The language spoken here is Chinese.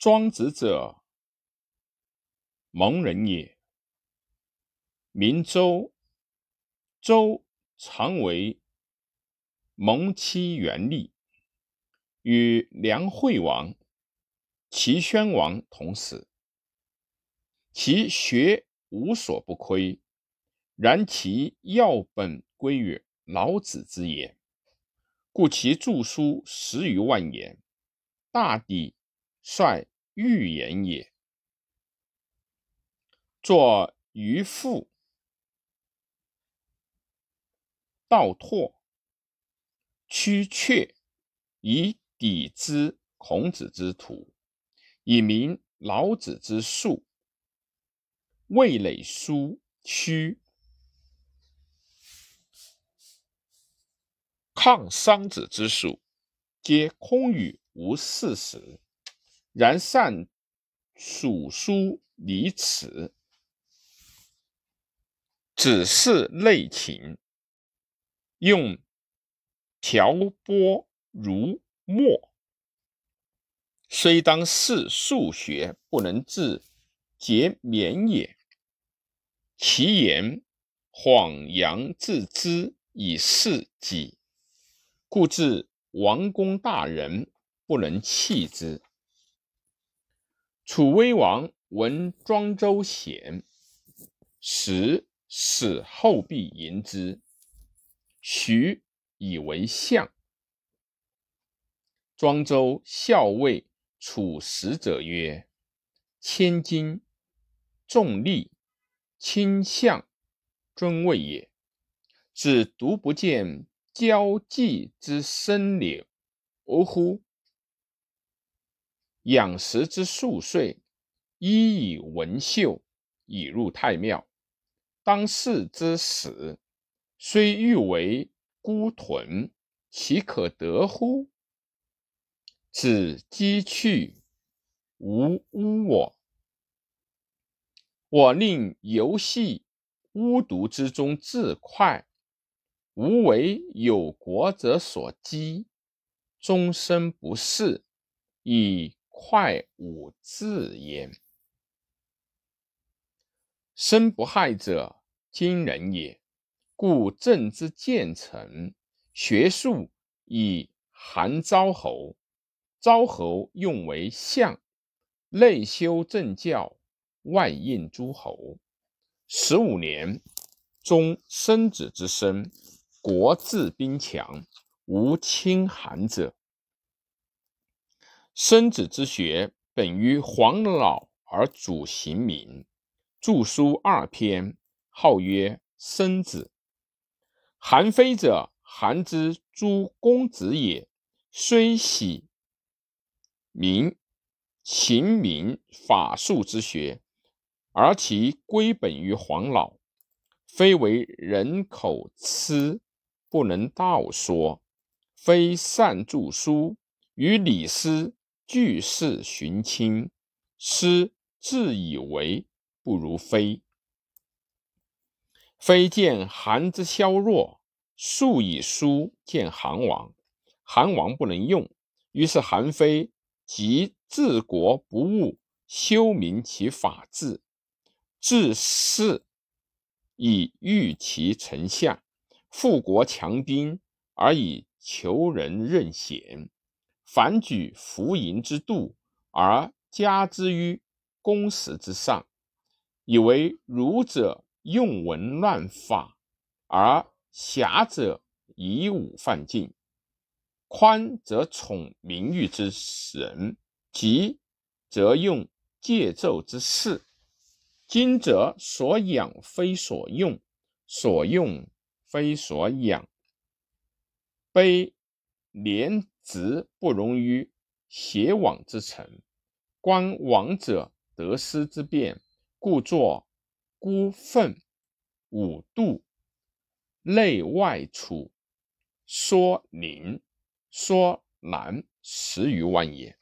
庄子者，蒙人也。名周，周常为蒙期元历，与梁惠王、齐宣王同死，其学无所不窥，然其要本归于老子之言，故其著书十余万言，大抵率寓言也。作渔父。道拓、屈阙以抵之孔子之徒，以明老子之术。魏累书屈抗商子之术，皆空语无事实。然善蜀书离此，只是内情。用调拨如墨，虽当是数学不能治节勉也。其言恍扬自知以示己，故至王公大人不能弃之。楚威王闻庄周贤，时使后必迎之。徐以为相。庄周校尉楚使者曰：“千金重利，轻相尊位也。只独不见交际之深柳乎？养食之数岁，衣以文绣，以入太庙。当世之始。”虽欲为孤豚，岂可得乎？子击去，无污我。我令游戏巫毒之中自快，无为有国者所击，终身不仕，以快五字焉。身不害者，今人也。故政之建成，学术以韩昭侯，昭侯用为相，内修政教，外应诸侯。十五年，终生子之身，国治兵强，无侵韩者。生子之学，本于黄老而主刑名，著书二篇，号曰生子。韩非者，韩之诸公子也。虽喜明秦明法术之学，而其归本于黄老，非为人口痴，不能道说；非善著书，与李斯俱是寻亲，师自以为不如非。非见韩之削弱，素以书见韩王，韩王不能用，于是韩非即治国不务，修明其法治，治世以御其臣下，富国强兵而以求人任贤，凡举浮盈之度而加之于公实之上，以为儒者。用文乱法，而侠者以武犯禁；宽则宠名誉之人，急则用戒纣之士。今则所养非所用，所用非所养。卑廉直不容于邪枉之臣，观王者得失之变，故作。孤愤五度内外处说宁说难十余万也。